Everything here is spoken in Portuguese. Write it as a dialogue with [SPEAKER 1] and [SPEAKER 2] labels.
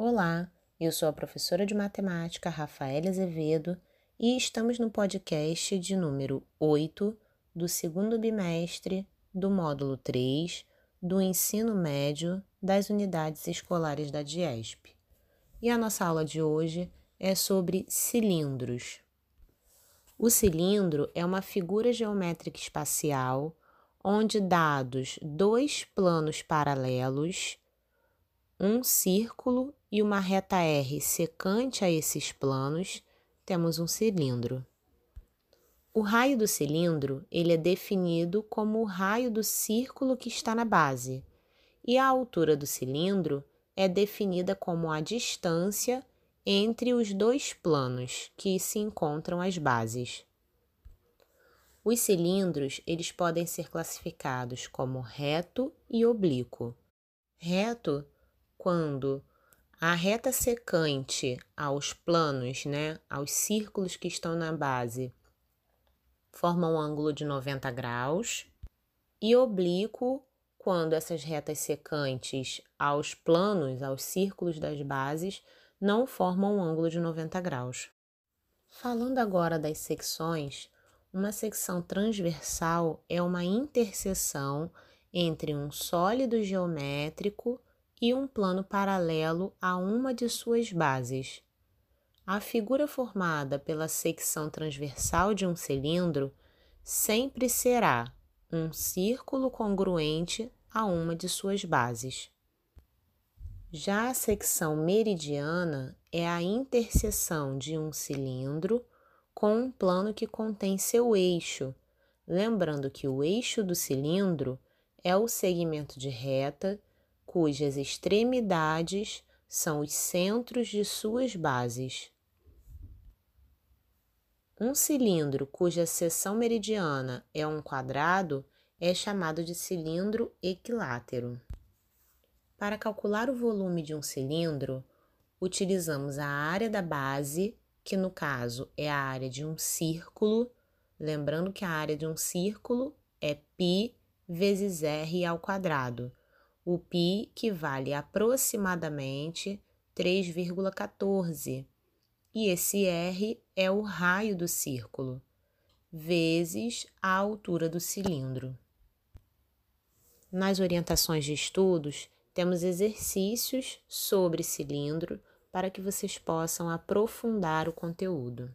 [SPEAKER 1] Olá, eu sou a professora de matemática Rafaela Azevedo e estamos no podcast de número 8 do segundo bimestre do módulo 3 do ensino médio das unidades escolares da DIESP. E a nossa aula de hoje é sobre cilindros. O cilindro é uma figura geométrica espacial onde dados dois planos paralelos, um círculo e uma reta R secante a esses planos, temos um cilindro. O raio do cilindro ele é definido como o raio do círculo que está na base, e a altura do cilindro é definida como a distância entre os dois planos que se encontram as bases. Os cilindros, eles podem ser classificados como reto e oblíquo. Reto, quando a reta secante aos planos, né, aos círculos que estão na base, forma um ângulo de 90 graus, e oblíquo, quando essas retas secantes aos planos, aos círculos das bases, não formam um ângulo de 90 graus. Falando agora das secções, uma secção transversal é uma interseção entre um sólido geométrico e um plano paralelo a uma de suas bases. A figura formada pela secção transversal de um cilindro sempre será um círculo congruente a uma de suas bases. Já a secção meridiana é a interseção de um cilindro com um plano que contém seu eixo, lembrando que o eixo do cilindro é o segmento de reta cujas extremidades são os centros de suas bases. Um cilindro cuja seção meridiana é um quadrado é chamado de cilindro equilátero. Para calcular o volume de um cilindro, utilizamos a área da base que no caso é a área de um círculo, lembrando que a área de um círculo é π vezes r ao quadrado. O π que vale aproximadamente 3,14 e esse r é o raio do círculo, vezes a altura do cilindro. Nas orientações de estudos, temos exercícios sobre cilindro para que vocês possam aprofundar o conteúdo.